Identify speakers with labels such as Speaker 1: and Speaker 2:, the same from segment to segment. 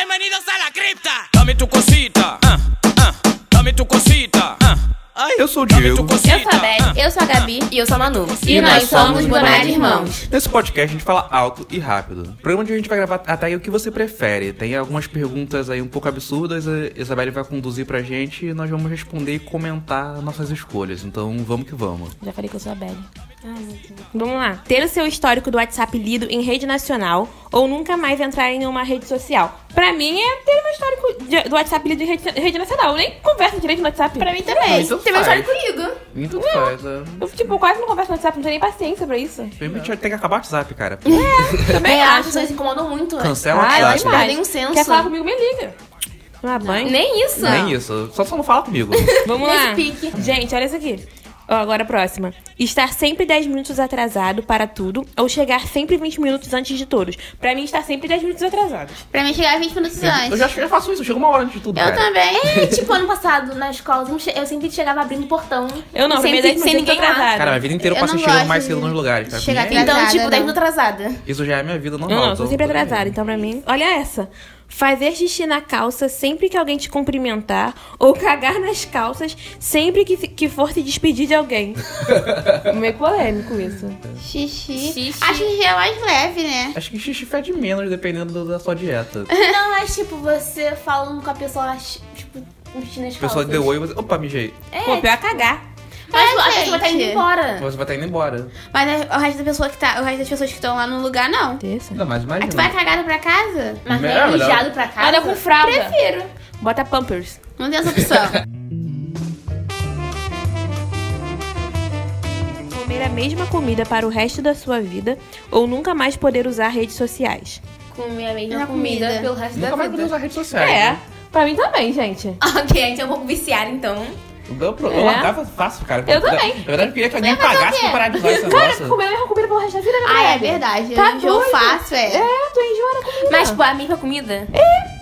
Speaker 1: bienvenidos a la cripta. Dame tu cosita, ah, ah, dame tu cosita, ah. Ai,
Speaker 2: Eu sou o Diego.
Speaker 3: Eu sou a Beth.
Speaker 4: Eu sou a Gabi.
Speaker 3: E eu sou a Manu.
Speaker 4: E nós somos Boné de Irmãos.
Speaker 2: Nesse podcast a gente fala alto e rápido. O programa de a gente vai gravar até aí o que você prefere. Tem algumas perguntas aí um pouco absurdas, a Isabelle vai conduzir pra gente e nós vamos responder e comentar nossas escolhas. Então vamos que vamos.
Speaker 4: Já falei que eu sou a Vamos lá. Ter o seu histórico do WhatsApp lido em rede nacional ou nunca mais entrar em uma rede social. Pra mim é ter meu histórico de- do WhatsApp lido em rede, rede nacional. Eu nem converso direito no WhatsApp.
Speaker 3: Pra mim também.
Speaker 2: Então
Speaker 3: Tem meu histórico comigo.
Speaker 2: E tudo faz, é.
Speaker 4: Eu, tipo, quase não converso no WhatsApp, não tenho nem paciência pra isso.
Speaker 2: Primeiro ter que acabar o WhatsApp, cara.
Speaker 4: Também
Speaker 3: É, as
Speaker 4: acho.
Speaker 3: pessoas se incomodam muito. né?
Speaker 2: Cancela o
Speaker 4: Ah,
Speaker 3: Elas
Speaker 2: WhatsApp.
Speaker 3: perdem um senso.
Speaker 4: Quer falar comigo, me liga. Tomar banho.
Speaker 3: Nem isso.
Speaker 2: Nem isso. Só só não fala comigo.
Speaker 4: Vamos lá.
Speaker 3: pique.
Speaker 4: Gente, olha isso aqui. Ó, agora a próxima. Estar sempre 10 minutos atrasado para tudo ou chegar sempre 20 minutos antes de todos. Pra mim, estar sempre 10 minutos atrasado.
Speaker 3: Pra mim chegar 20 minutos
Speaker 2: Eu
Speaker 3: antes.
Speaker 2: já, já faço isso, eu chego uma hora antes de tudo,
Speaker 3: Eu
Speaker 2: cara.
Speaker 3: também. É, tipo, ano passado, na escola, eu eu sempre chegava abrindo o portão.
Speaker 4: Eu não, pra mim,
Speaker 3: sempre,
Speaker 4: 10
Speaker 3: sem
Speaker 4: minutos
Speaker 3: ninguém
Speaker 4: atrasado.
Speaker 2: Cara, a vida inteira eu
Speaker 3: Eu
Speaker 2: passo chegando mais cedo nos lugares. Pra
Speaker 3: chegar
Speaker 2: mim,
Speaker 3: Então, tipo, 10
Speaker 5: não.
Speaker 3: minutos atrasada.
Speaker 2: isso já é minha vida
Speaker 4: Não,
Speaker 2: normal.
Speaker 4: não, eu sou
Speaker 2: tô-
Speaker 4: sempre atrasada. Então, pra mim, olha essa. Fazer xixi na calça sempre que alguém te cumprimentar ou cagar nas calças sempre que, que for se despedir de alguém. Meio polêmico isso.
Speaker 5: Xixi.
Speaker 3: Xixi.
Speaker 5: Acho que já é mais leve, né?
Speaker 2: Acho que xixi fede menos dependendo da sua dieta.
Speaker 3: Não, mas tipo, você falando com a pessoa, tipo, um xixi nas
Speaker 2: A pessoa
Speaker 3: calças.
Speaker 2: deu oi e você. Opa, mijei.
Speaker 4: Pô, pior é cagar.
Speaker 3: Mas
Speaker 5: É,
Speaker 3: a pessoa tá indo
Speaker 5: gente.
Speaker 3: embora.
Speaker 2: Você vai estar indo embora.
Speaker 5: Mas é o resto da pessoa que tá. O resto das pessoas que estão lá no lugar, não.
Speaker 4: Terça.
Speaker 2: Não, mas
Speaker 5: Aí
Speaker 2: imagina.
Speaker 5: tu vai cagado pra casa?
Speaker 3: Mas
Speaker 2: É,
Speaker 3: é
Speaker 2: melhor.
Speaker 3: mijado pra casa.
Speaker 4: Olha com fralda.
Speaker 3: Prefiro.
Speaker 4: Bota pampers.
Speaker 5: Não tem essa opção.
Speaker 4: Comer a mesma comida para o resto da sua vida ou nunca mais poder usar redes sociais.
Speaker 3: Comer a mesma
Speaker 5: Na
Speaker 3: comida,
Speaker 5: comida.
Speaker 3: pelo resto
Speaker 2: Nunca
Speaker 3: da
Speaker 2: mais
Speaker 3: vida.
Speaker 2: poder usar redes sociais.
Speaker 4: É,
Speaker 2: né?
Speaker 4: pra mim também, gente.
Speaker 3: ok, a gente é um pouco viciado, então.
Speaker 2: Eu, eu
Speaker 4: É.
Speaker 2: largava fácil, cara.
Speaker 4: Eu também.
Speaker 2: Na verdade, eu queria que alguém pagasse pra parar de usar esse
Speaker 4: Cara, comer a mesma comida pelo resto da vida, né,
Speaker 5: ah, é verdade.
Speaker 4: Tá
Speaker 5: Enjoo
Speaker 4: doido?
Speaker 5: fácil, é.
Speaker 4: É, tu enjoa na comida.
Speaker 3: Mas, tipo, a mesma comida?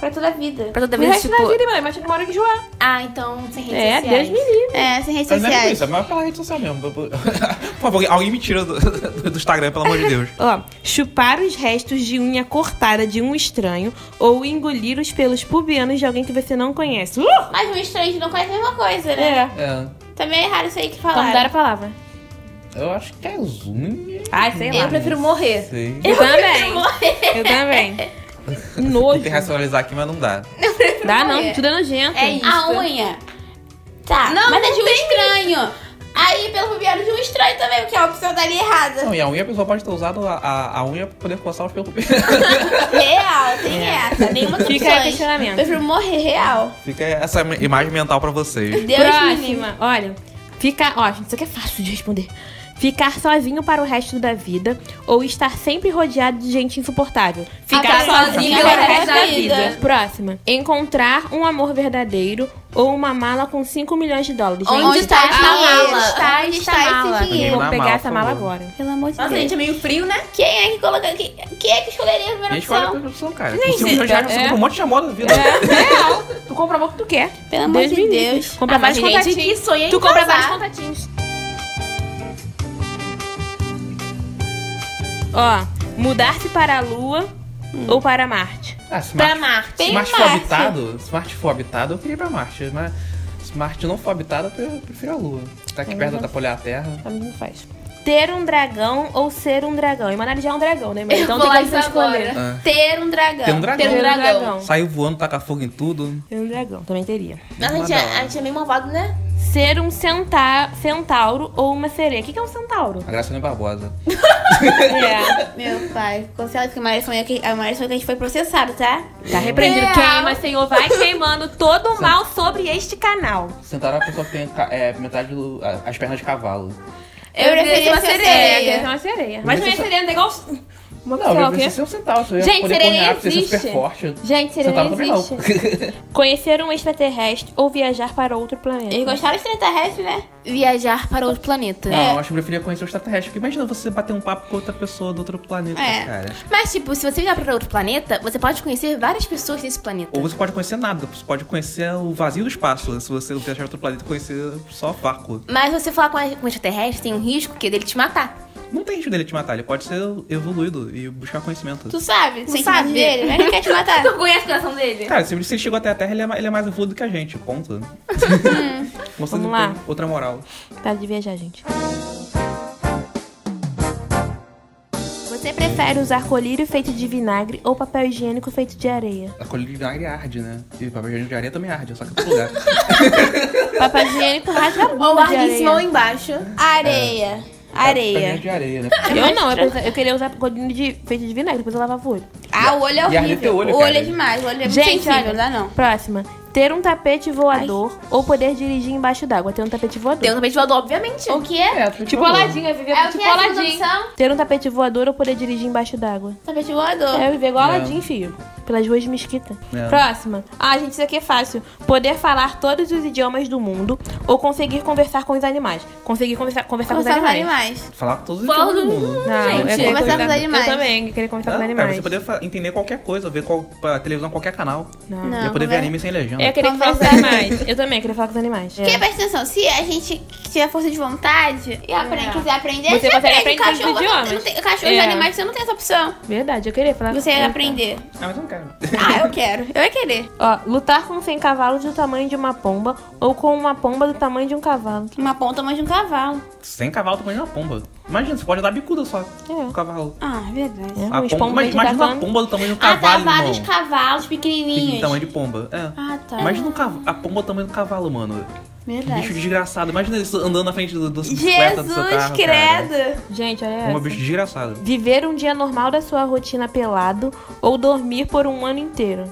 Speaker 5: Pra toda a vida.
Speaker 3: Pra toda
Speaker 4: o
Speaker 3: vez,
Speaker 4: resto
Speaker 3: tipo...
Speaker 4: da vida, mano. Mas chega uma hora que enjoar.
Speaker 3: Ah, então, sem redes
Speaker 4: É,
Speaker 3: sociais.
Speaker 4: Deus me livre.
Speaker 5: É, sem redes
Speaker 2: é
Speaker 5: sociais.
Speaker 2: isso, é mais pela rede social mesmo. Por favor, alguém me tira do, do Instagram, pelo amor de Deus.
Speaker 4: Ó, chupar os restos de unha cortada de um estranho ou engolir os pelos pubianos de alguém que você não conhece. Uh!
Speaker 5: Mas um estranho não conhece a mesma coisa, né?
Speaker 4: É.
Speaker 2: É.
Speaker 5: Também é raro isso aí que
Speaker 4: Vamos dar
Speaker 5: falaram.
Speaker 4: a palavra.
Speaker 2: Eu acho que é unha.
Speaker 4: Ai, sei lá.
Speaker 3: Eu prefiro morrer.
Speaker 2: Sei.
Speaker 4: Eu também. Eu também. Nojo.
Speaker 2: Tentei racionalizar aqui, mas não dá.
Speaker 4: Dá não, tudo é nojento.
Speaker 3: É isso.
Speaker 5: A unha. Tá,
Speaker 3: Não,
Speaker 5: mas é
Speaker 3: não
Speaker 5: de um estranho. Aí, pelo pubiano de um estranho também, porque a opção daria errada.
Speaker 2: Não, e a unha a pessoa pode ter usado a, a, a unha pra poder coçar os pelos.
Speaker 5: Real, tem essa. Nenhuma
Speaker 4: Fica aí o questionamento.
Speaker 5: Prefiro morrer real.
Speaker 2: Fica essa imagem mental pra vocês.
Speaker 5: Deus.
Speaker 4: Próxima, olha. Ficar, ó, gente, isso aqui é fácil de responder. Ficar sozinho para o resto da vida ou estar sempre rodeado de gente insuportável. Ficar sozinho para o resto da vida.
Speaker 5: vida.
Speaker 4: Próxima. Encontrar um amor verdadeiro ou uma mala com 5 milhões de dólares.
Speaker 3: Onde
Speaker 4: Gente,
Speaker 3: está essa
Speaker 5: dinheiro?
Speaker 3: mala?
Speaker 5: Está,
Speaker 3: Onde
Speaker 5: está
Speaker 3: está
Speaker 5: esse
Speaker 3: mala?
Speaker 5: dinheiro?
Speaker 4: Vou
Speaker 2: Na
Speaker 4: pegar
Speaker 2: mala,
Speaker 4: essa mala agora.
Speaker 5: Pelo amor de
Speaker 3: Nossa,
Speaker 5: Deus.
Speaker 3: gente, é meio frio, né?
Speaker 5: Quem é que coloca... Quem, quem é que escolheria a primeira
Speaker 2: A gente escolhe a
Speaker 5: opção?
Speaker 2: primeira opção, cara.
Speaker 4: Gente,
Speaker 2: Com 5 milhões de reais você
Speaker 4: é.
Speaker 2: compra um monte de amor da vida.
Speaker 4: É, real. Tu compra amor que tu quer.
Speaker 5: Pelo amor de. Deus.
Speaker 4: Compra
Speaker 3: Ah, gente
Speaker 4: contatinhos.
Speaker 3: que sonha em
Speaker 4: Tu compra vários contatinhos. Ó, mudar-se para a Lua ou para Marte.
Speaker 2: Ah, se
Speaker 3: Pra
Speaker 2: Marte,
Speaker 3: Marte
Speaker 2: for habitado, se Marte for habitado, eu queria ir pra Marte. Mas se Marte não for habitado, eu prefiro a Lua. Tá aqui perto da apoiar a Terra.
Speaker 4: Pra mim não faz. Ter um dragão ou ser um dragão. E Manara já é um dragão, né? Mas então tem
Speaker 3: lá
Speaker 4: como você
Speaker 3: isso
Speaker 4: escolher.
Speaker 2: Ah.
Speaker 5: Ter um dragão.
Speaker 2: Tem um dragão.
Speaker 3: Ter um
Speaker 4: Ter
Speaker 3: dragão.
Speaker 4: dragão.
Speaker 2: Saiu voando, taca fogo em tudo.
Speaker 4: Ter um dragão, também teria.
Speaker 3: Nossa, a gente, é, a gente é meio malvado, né?
Speaker 4: Ser um centa centauro ou uma sereia. O que que é um centauro?
Speaker 2: A Graciane Barbosa.
Speaker 4: é.
Speaker 5: Meu pai, cancela que a Maria sonhou que a Maria sonhou que a gente foi processado, tá?
Speaker 4: Tá repreendido.
Speaker 3: Real.
Speaker 4: Queima, Senhor. Vai queimando todo o mal sobre este canal.
Speaker 2: Sentaram a pessoa que tem é, metade do, as pernas de cavalo.
Speaker 5: Eu preferia
Speaker 3: uma
Speaker 5: ser
Speaker 3: sereia.
Speaker 4: É,
Speaker 5: sereia.
Speaker 4: ser uma sereia. Mas não é sereia, não é igual... Uma
Speaker 2: Não,
Speaker 4: lá
Speaker 2: eu preciso ser um centauro.
Speaker 4: Gente,
Speaker 2: poder
Speaker 4: sereia
Speaker 2: ser
Speaker 4: existe.
Speaker 2: super forte.
Speaker 4: Gente, sereia
Speaker 2: Centauro também não.
Speaker 4: existe. Conhecer um extraterrestre ou viajar para outro planeta.
Speaker 5: Eles gostaram de extraterrestre, né?
Speaker 3: Viajar para outro planeta.
Speaker 2: Não, eu acho que eu preferia conhecer o extraterrestre. Porque imagina você bater um papo com outra pessoa do outro planeta,
Speaker 5: É.
Speaker 2: cara.
Speaker 3: Mas, tipo, se você viajar para outro planeta, você pode conhecer várias pessoas desse planeta.
Speaker 2: Ou você pode conhecer nada, você pode conhecer o vazio do espaço. Se você viajar para outro planeta, conhecer só vácuo.
Speaker 3: Mas você falar com, a, com um extraterrestre tem um risco que é dele te matar.
Speaker 2: Não tem jeito dele te matar, ele pode ser evoluído e buscar conhecimento.
Speaker 5: Tu sabe? Tu sabe dele? Ele não quer te matar.
Speaker 3: Tu conhece o coração dele?
Speaker 2: Cara, se ele chegou até a Terra, ele é, ele é mais evoluído que a gente, ponto. Você
Speaker 4: Vamos
Speaker 2: tem
Speaker 4: lá.
Speaker 2: outra moral.
Speaker 4: Para de viajar, gente. Você prefere usar colírio feito de vinagre ou papel higiênico feito de areia?
Speaker 2: A colher de vinagre arde, né? E papel higiênico de areia também arde, só que em todo lugar.
Speaker 4: Papel higiênico rasga a
Speaker 3: Ou
Speaker 4: bunda de
Speaker 3: larga em cima ou embaixo.
Speaker 5: Areia. Areia.
Speaker 2: de areia, né?
Speaker 4: Eu não, eu, pensa- eu queria usar colírio de, feito de vinagre, depois eu lavava o olho.
Speaker 5: Ah, o olho é
Speaker 2: E arde
Speaker 5: horrível.
Speaker 2: teu olho,
Speaker 5: o olho
Speaker 2: cara.
Speaker 5: é demais. O olho é muito
Speaker 4: Gente,
Speaker 5: sensível,
Speaker 4: olha,
Speaker 5: não dá não.
Speaker 4: Próxima. Ter um tapete voador ou poder dirigir embaixo d'água. Ter um tapete voador.
Speaker 3: Tem um tapete voador, obviamente.
Speaker 5: O que é?
Speaker 4: Tipo viver
Speaker 5: É
Speaker 4: tipo
Speaker 5: é a segunda
Speaker 4: Aladdin.
Speaker 5: opção?
Speaker 4: Ter um tapete voador ou poder dirigir embaixo d'água.
Speaker 5: Tapete voador.
Speaker 4: É, viver igual
Speaker 2: É.
Speaker 4: Aladdin, filho. Pelas ruas de Mesquita.
Speaker 2: É.
Speaker 4: Próxima. Ah, gente, isso aqui é fácil. Poder falar todos os idiomas do mundo ou conseguir conversar com os animais. Conseguir conversar, conversar com os
Speaker 5: Conversar com
Speaker 4: animais.
Speaker 5: animais.
Speaker 2: Falar todos os idiomas do
Speaker 3: do
Speaker 2: mundo.
Speaker 3: mundo.
Speaker 4: Não,
Speaker 3: Gente,
Speaker 4: eu
Speaker 5: conversar com os animais.
Speaker 4: Eu também, eu queria conversar com os
Speaker 2: cara,
Speaker 4: animais.
Speaker 2: você poder entender qualquer coisa, ver qual, pra televisão qualquer canal.
Speaker 4: Não.
Speaker 5: Não.
Speaker 2: Eu poder ver anime sem legenda.
Speaker 4: Eu queria falar com os animais. Eu também queria falar com os animais.
Speaker 5: Porque
Speaker 4: É.
Speaker 5: presta atenção, se a gente tiver força de vontade e aprender,
Speaker 3: É.
Speaker 5: quiser aprender,
Speaker 4: Você
Speaker 5: você,
Speaker 4: consegue
Speaker 5: aprende.
Speaker 4: aprender
Speaker 5: cachorro,
Speaker 4: todos os
Speaker 5: não
Speaker 4: idiomas.
Speaker 5: tem, cachorro e
Speaker 4: É.
Speaker 5: animais, você não tem essa opção.
Speaker 4: Verdade, eu queria falar
Speaker 5: Você ia aprender.
Speaker 2: Ah, mas eu não quero.
Speaker 5: Ah, eu quero. Eu ia querer.
Speaker 4: Ó, lutar com 100 cavalos do tamanho de uma pomba ou com uma pomba do tamanho de um cavalo.
Speaker 5: Uma ponta mais de um cavalo.
Speaker 2: Sem cavalo tamanho de uma pomba. Imagina, você pode dar bicuda só.
Speaker 4: É.
Speaker 2: Um cavalo.
Speaker 5: Ah, verdade.
Speaker 4: É,
Speaker 2: A pomba,
Speaker 4: pombas
Speaker 2: imagina, imagina uma pomba do tamanho de um
Speaker 5: Ah, tá,
Speaker 2: cavalo,
Speaker 5: vários
Speaker 2: irmão.
Speaker 5: cavalos pequenininhos.
Speaker 2: tamanho de pomba. É.
Speaker 5: Ah, tá.
Speaker 2: Imagina um cav- a pomba do tamanho do cavalo, mano.
Speaker 5: Verdade.
Speaker 2: Bicho desgraçado. Imagina isso andando na frente do, do bicicleta do seu
Speaker 5: Jesus,
Speaker 2: carro,
Speaker 5: credo.
Speaker 4: Gente, olha
Speaker 2: Pomba
Speaker 4: essa.
Speaker 2: bicho desgraçado.
Speaker 4: Viver um dia normal da sua rotina pelado ou dormir por um ano inteiro.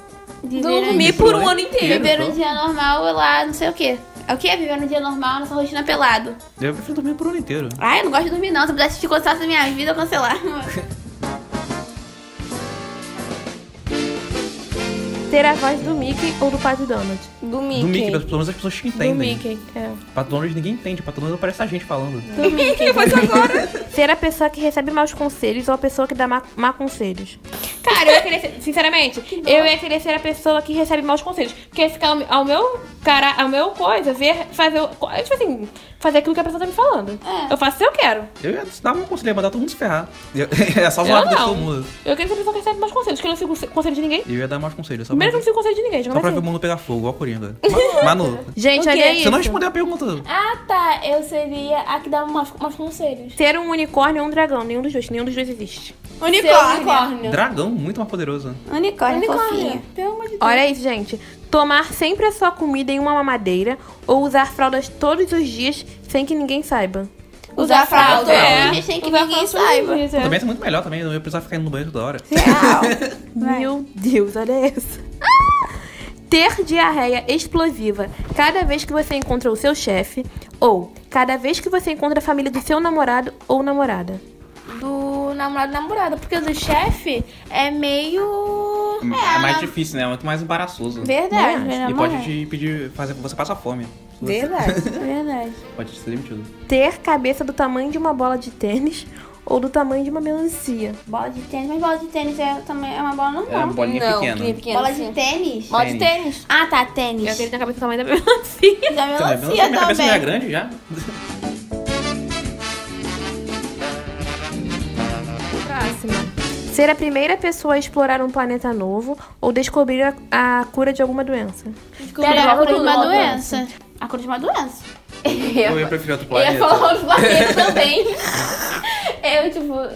Speaker 3: Dormir por um ano inteiro.
Speaker 5: Viver um dia normal lá, não sei o quê. É o quê? Viver um dia normal, nossa rotina pelado.
Speaker 2: Eu prefiro dormir por um ano inteiro.
Speaker 5: Ai, eu não gosto de dormir não. Se eu pudesse te contar da minha vida, eu cancelar.
Speaker 4: Ter a voz do Mickey ou do Pato Donald.
Speaker 3: Do Mickey.
Speaker 2: Do Mickey, pelo menos as pessoas que
Speaker 4: Do
Speaker 2: entendem.
Speaker 4: Mickey, é.
Speaker 2: Pato Donald ninguém entende. Pato Donald parece a gente falando.
Speaker 4: Do Mickey. Ser a pessoa que recebe maus conselhos ou a pessoa que dá má, má conselhos. Cara, eu ia querer ser, sinceramente, eu ia querer ser a pessoa que recebe maus conselhos. Porque ficar ao, ao meu cara, ao meu coisa, ver, fazer, o- tipo assim, fazer aquilo que a pessoa tá me falando.
Speaker 5: É.
Speaker 4: Eu faço se eu quero.
Speaker 2: Eu ia dar um conselho, ia mandar todo mundo se ferrar. É só zoar todo mundo.
Speaker 4: Eu quero ser a pessoa que recebe maus conselhos, porque eu não sigo conse- conselho de ninguém.
Speaker 2: Eu ia dar mais conselhos. Só
Speaker 4: Primeiro que eu não sigo conselho de ninguém, já
Speaker 2: só pra ver o mundo pegar fogo, igual a Coringa. Manu,
Speaker 4: Gente, olha
Speaker 3: quê?
Speaker 4: isso.
Speaker 2: você não respondeu a pergunta.
Speaker 3: Ah, tá. Eu seria a que dá umas, umas conselhos.
Speaker 4: Ter um unicórnio ou um dragão, nenhum dos dois, nenhum dos dois existe.
Speaker 5: Unicórnio.
Speaker 3: unicórnio.
Speaker 2: Dragão, muito mais poderoso.
Speaker 5: Unicórnio, fofinho.
Speaker 3: Pelo amor de Deus.
Speaker 4: Olha isso, gente. Tomar sempre a sua comida em uma mamadeira ou usar fraldas todos os dias sem que ninguém saiba.
Speaker 5: Usar fralda.
Speaker 2: É.
Speaker 5: É. Sem que
Speaker 4: Usar
Speaker 5: ninguém
Speaker 4: fralda todos os
Speaker 5: saiba.
Speaker 4: dias, é.
Speaker 2: Também é muito melhor também, não ia precisar ficar indo no banheiro toda hora.
Speaker 4: Meu Deus, olha isso. Ter diarreia explosiva cada vez que você encontra o seu chefe ou cada vez que você encontra a família do seu namorado ou namorada.
Speaker 3: Do namorado e namorada. Porque o do chefe é meio.
Speaker 2: É, mais difícil, né? É muito mais embaraçoso.
Speaker 5: Verdade,
Speaker 4: Né?
Speaker 2: E
Speaker 5: verdade.
Speaker 2: pode te pedir, fazer com que você passa fome.
Speaker 5: Verdade, verdade.
Speaker 2: Pode ser demitido.
Speaker 4: Ter cabeça do tamanho de uma bola de tênis ou do tamanho de uma melancia.
Speaker 5: Bola de tênis, mas bola de tênis é, também é uma bola normal.
Speaker 2: É uma bolinha
Speaker 3: não,
Speaker 2: pequena.
Speaker 3: pequena.
Speaker 5: Bola de tênis?
Speaker 3: Bola de
Speaker 2: Tênis.
Speaker 5: Ah, tá,
Speaker 4: Eu
Speaker 5: tênis.
Speaker 4: queria ter a cabeça do tamanho da melancia.
Speaker 5: Da
Speaker 2: Também,
Speaker 5: melancia
Speaker 2: minha cabeça não é
Speaker 5: também.
Speaker 2: grande já?
Speaker 4: Ser a primeira pessoa a explorar um planeta novo ou descobrir a, a cura de alguma doença.
Speaker 5: Pera, a cura de uma doença. A cura de uma doença.
Speaker 2: Eu ia preferir outro
Speaker 3: Eu ia
Speaker 2: planeta.
Speaker 3: falar os planetas também. Eu, tipo.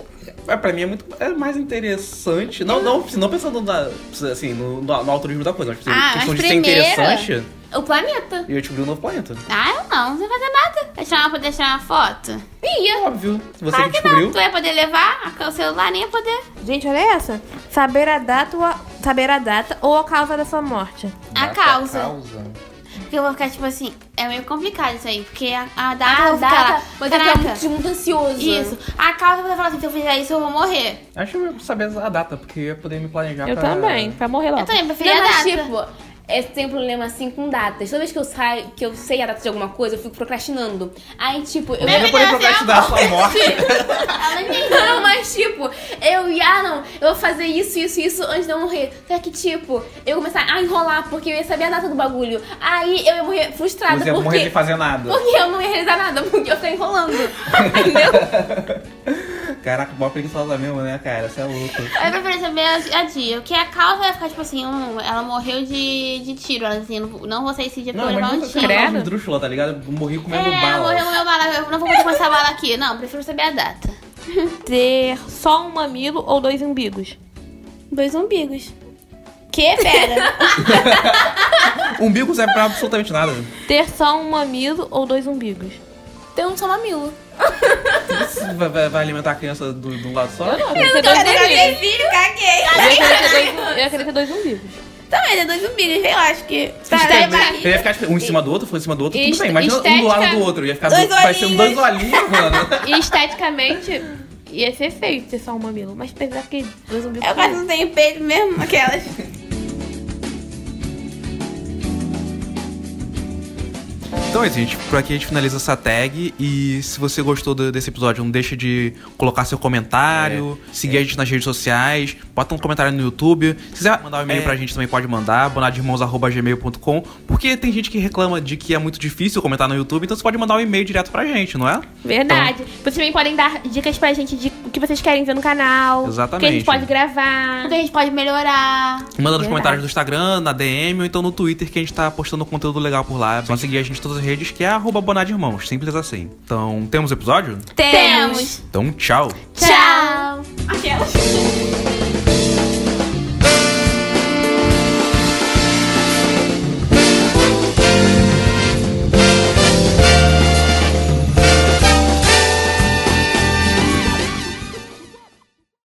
Speaker 2: É, pra mim é muito é mais interessante. Não, não, não pensando na, assim, no, no, no altruísmo da coisa, mas tipo,
Speaker 5: Ah,
Speaker 2: questão
Speaker 5: mas
Speaker 2: de ser interessante,
Speaker 3: O planeta.
Speaker 2: eu ia descobrir um novo planeta.
Speaker 5: Ah, eu não. Não vai fazer nada. Vai tirar uma, poder tirar uma foto?
Speaker 3: Ia.
Speaker 2: Óbvio. Você
Speaker 5: Claro
Speaker 2: que
Speaker 5: que
Speaker 2: descobriu.
Speaker 5: não. Tu ia poder levar a- o celular, nem ia poder.
Speaker 4: Gente, olha essa. Saber a data ou a, saber a data ou a causa da sua morte.
Speaker 5: A
Speaker 2: Data,
Speaker 5: causa.
Speaker 2: causa.
Speaker 5: Porque eu vou ficar, tipo assim, é meio complicado isso aí. Porque a, a data
Speaker 3: Ah,
Speaker 5: eu vou ficar
Speaker 3: data.
Speaker 5: lá.
Speaker 3: Você fica
Speaker 5: Caraca.
Speaker 3: muito, muito ansioso.
Speaker 5: Isso. A causa você fala assim, se eu fizer isso, eu vou morrer.
Speaker 2: Acho que eu ia saber a data, porque eu ia poder me planejar
Speaker 4: Eu
Speaker 2: pra...
Speaker 4: também, pra morrer
Speaker 5: Eu
Speaker 4: logo.
Speaker 5: também preferia
Speaker 3: Não,
Speaker 5: a
Speaker 3: mas
Speaker 5: data.
Speaker 3: tipo, eu tenho um problema assim com datas. Toda vez que eu saio, que eu sei a data de alguma coisa, eu fico procrastinando. Aí, tipo, eu.
Speaker 2: Eu ia poder procrastinar a sua morte.
Speaker 3: Não, mas tipo, eu ia, ah, não, eu vou fazer isso, isso, isso antes de eu morrer. Só que, tipo, eu ia começar a enrolar porque eu ia saber a data do bagulho. Aí eu ia morrer frustrada.
Speaker 2: Você ia
Speaker 3: porque,
Speaker 2: morrer sem fazer nada.
Speaker 3: porque eu não ia realizar nada, porque eu ficar enrolando. Entendeu?
Speaker 2: Caraca, mó preguiçosa mesmo, né, cara? Você é louco.
Speaker 5: Eu prefiro saber a, dia. Porque a causa vai ficar tipo assim, hum, ela morreu de, de tiro. Ela assim, não, não vou sair esse dia pra
Speaker 2: Não,
Speaker 5: levar um
Speaker 2: não
Speaker 5: tiro.
Speaker 2: é
Speaker 4: Credo.
Speaker 2: um drúxula, tá ligado? Eu Morri comendo
Speaker 5: É,
Speaker 2: bala.
Speaker 5: morreu com meu bala. Eu não vou começar a bala aqui. Não, prefiro saber a data.
Speaker 4: Ter só um mamilo ou dois umbigos?
Speaker 5: Dois umbigos. Que, pera?
Speaker 2: Umbigo serve pra absolutamente nada.
Speaker 4: Ter só um mamilo ou dois umbigos?
Speaker 3: Tem um só mamilo.
Speaker 2: Vai, vai- vai alimentar a criança do- de um lado só?
Speaker 4: Eu não ter dois umbigos.
Speaker 5: filho, caguei.
Speaker 4: Eu ia querer ter dois, eu ter umbigos.
Speaker 5: Também, tem dois umbigos, eu acho que.
Speaker 2: Estética. Ele ia ficar tipo, um em cima do outro, foi em cima do outro, tudo bem. Imagina um do lado
Speaker 4: estética-
Speaker 2: do outro. Ia ficar
Speaker 5: Dois
Speaker 2: do- vai ser dois olhinhos, mano.
Speaker 4: E esteticamente ia ser feio ter só um mamilo. Mas apesar que dois umbigos.
Speaker 5: Eu quase não tenho peito mesmo, aquelas.
Speaker 2: Então é isso, gente. Por aqui a gente finaliza essa tag. E se você gostou do- desse episódio, não deixe de colocar seu comentário, seguir a gente nas redes sociais, bota um comentário no YouTube. Se quiser mandar um e-mail
Speaker 6: É.
Speaker 2: pra gente também pode mandar, bonadirmãos.gmail.com. Porque tem gente que reclama de que é muito difícil comentar no YouTube, então você pode mandar um e-mail direto pra gente, não é?
Speaker 4: Verdade. Vocês também podem dar dicas pra gente de que vocês querem ver no canal. O que a
Speaker 2: Exatamente.
Speaker 4: gente pode gravar.
Speaker 5: O que a gente pode melhorar.
Speaker 2: Manda nos comentários do Instagram, na DM ou então no Twitter que a gente tá postando conteúdo legal por lá. É só seguir a gente em todas as redes, que é arroba bonadirmãos. Simples assim. Então, temos episódio?
Speaker 5: Temos.
Speaker 2: Então, tchau!
Speaker 5: Tchau.
Speaker 4: Aquelas.